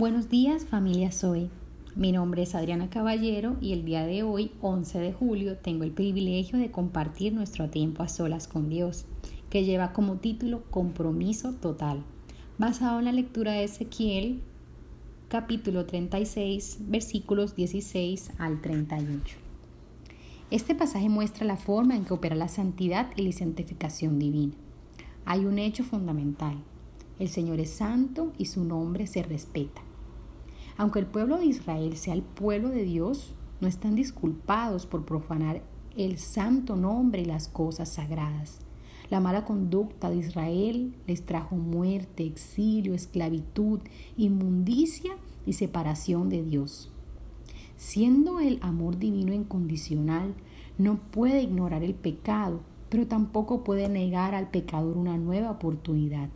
Buenos días familia Zoe. Mi nombre es Adriana Caballero y el día de hoy, 11 de julio, tengo el privilegio de compartir nuestro tiempo a solas con Dios, que lleva como título Compromiso Total, basado en la lectura de Ezequiel capítulo 36 versículos 16 al 38. Este pasaje muestra la forma en que opera la santidad y la santificación divina. Hay un hecho fundamental. El Señor es santo y su nombre se respeta. Aunque el pueblo de Israel sea el pueblo de Dios, no están disculpados por profanar el santo nombre y las cosas sagradas. La mala conducta de Israel les trajo muerte, exilio, esclavitud, inmundicia y separación de Dios. Siendo el amor divino incondicional, no puede ignorar el pecado, pero tampoco puede negar al pecador una nueva oportunidad.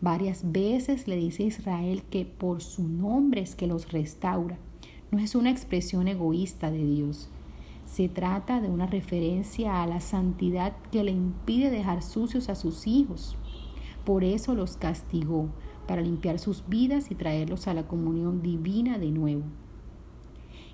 Varias veces le dice a Israel que por su nombre es que los restaura. No es una expresión egoísta de Dios. Se trata de una referencia a la santidad que le impide dejar sucios a sus hijos. Por eso los castigó, para limpiar sus vidas y traerlos a la comunión divina de nuevo.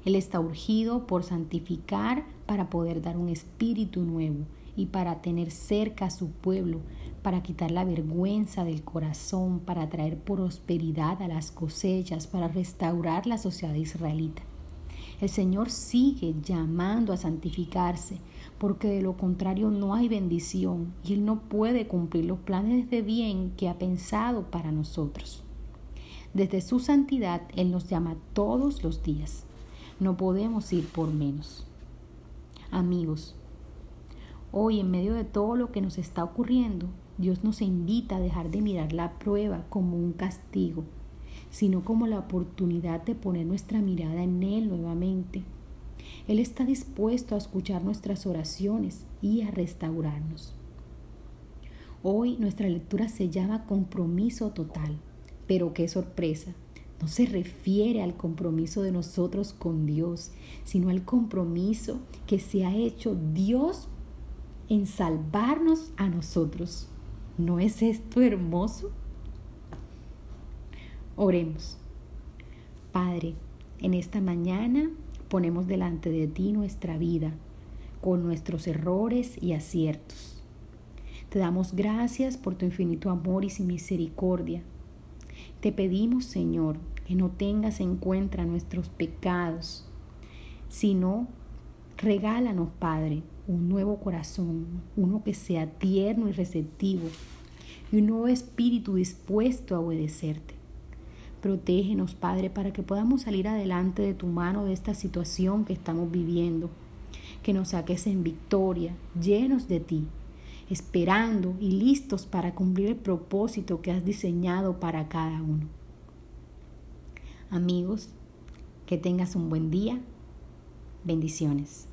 Él está urgido por santificar para poder dar un espíritu nuevo y para tener cerca a su pueblo, para quitar la vergüenza del corazón, para traer prosperidad a las cosechas, para restaurar la sociedad israelita. El Señor sigue llamando a santificarse, porque de lo contrario no hay bendición y Él no puede cumplir los planes de bien que ha pensado para nosotros. Desde su santidad Él nos llama todos los días. No podemos ir por menos. Amigos, Hoy, en medio de todo lo que nos está ocurriendo, Dios nos invita a dejar de mirar la prueba como un castigo, sino como la oportunidad de poner nuestra mirada en Él nuevamente. Él está dispuesto a escuchar nuestras oraciones y a restaurarnos. Hoy nuestra lectura se llama compromiso total, pero qué sorpresa. No se refiere al compromiso de nosotros con Dios, sino al compromiso que se ha hecho Dios en salvarnos a nosotros. ¿No es esto hermoso? Oremos. Padre, en esta mañana ponemos delante de ti nuestra vida con nuestros errores y aciertos. Te damos gracias por tu infinito amor y misericordia. Te pedimos, Señor, que no tengas en cuenta nuestros pecados, sino regálanos, Padre, un nuevo corazón, uno que sea tierno y receptivo, y un nuevo espíritu dispuesto a obedecerte. Protégenos, Padre, para que podamos salir adelante de tu mano de esta situación que estamos viviendo. Que nos saques en victoria, llenos de ti, esperando y listos para cumplir el propósito que has diseñado para cada uno. Amigos, que tengas un buen día. Bendiciones.